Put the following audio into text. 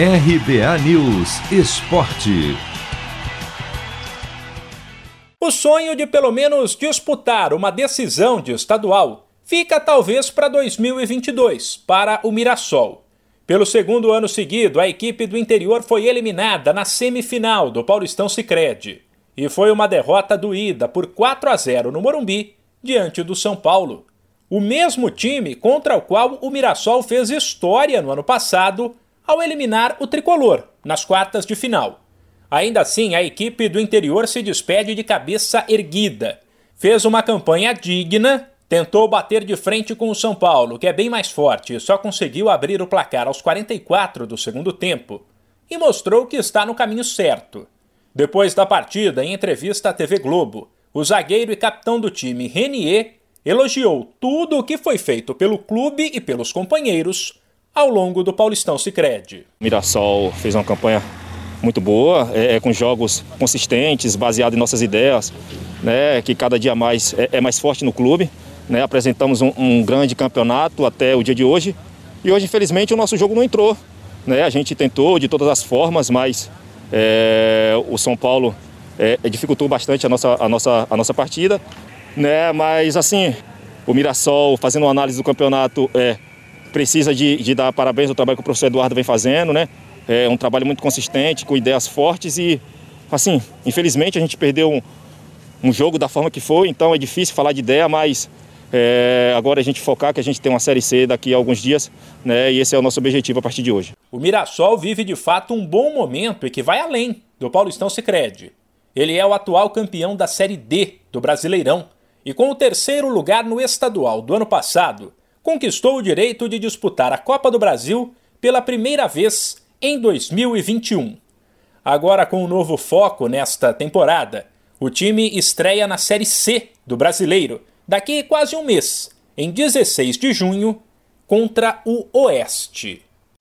RBA News Esporte. O sonho de pelo menos disputar uma decisão de estadual fica talvez para 2022, para o Mirassol. Pelo segundo ano seguido, a equipe do interior foi eliminada na semifinal do Paulistão Sicredi e foi uma derrota doída por 4 a 0 no Morumbi diante do São Paulo. O mesmo time contra o qual o Mirassol fez história no ano passado ao eliminar o tricolor nas quartas de final. Ainda assim, a equipe do interior se despede de cabeça erguida. Fez uma campanha digna, tentou bater de frente com o São Paulo, que é bem mais forte e só conseguiu abrir o placar aos 44 do segundo tempo, e mostrou que está no caminho certo. Depois da partida, em entrevista à TV Globo, o zagueiro e capitão do time, Renier, elogiou tudo o que foi feito pelo clube e pelos companheiros ao longo do Paulistão Sicredi. Mirassol fez uma campanha muito boa, é, é, com jogos consistentes, baseado em nossas ideias, né, que cada dia mais é, é mais forte no clube. Né, apresentamos um, um, grande campeonato até o dia de hoje e hoje, infelizmente, o nosso jogo não entrou. Né, a gente tentou de todas as formas, mas é, o São Paulo é, dificultou bastante a nossa, a nossa, a nossa partida. Né, mas assim, o Mirassol, fazendo uma análise do campeonato, é, precisa de, de, dar parabéns ao trabalho que o professor Eduardo vem fazendo, né? É um trabalho muito consistente, com ideias fortes e, assim, infelizmente a gente perdeu um, um jogo da forma que foi, então é difícil falar de ideia, mas é, agora a gente focar que a gente tem uma Série C daqui a alguns dias, né? E esse é o nosso objetivo a partir de hoje. O Mirassol vive de fato um bom momento e que vai além do Paulistão Sicredi. Ele é o atual campeão da Série D do Brasileirão e com o terceiro lugar no estadual do ano passado, conquistou o direito de disputar a Copa do Brasil pela primeira vez em 2021. Agora, com um novo foco nesta temporada, o time estreia na Série C do Brasileiro daqui quase um mês, em 16 de junho, contra o Oeste.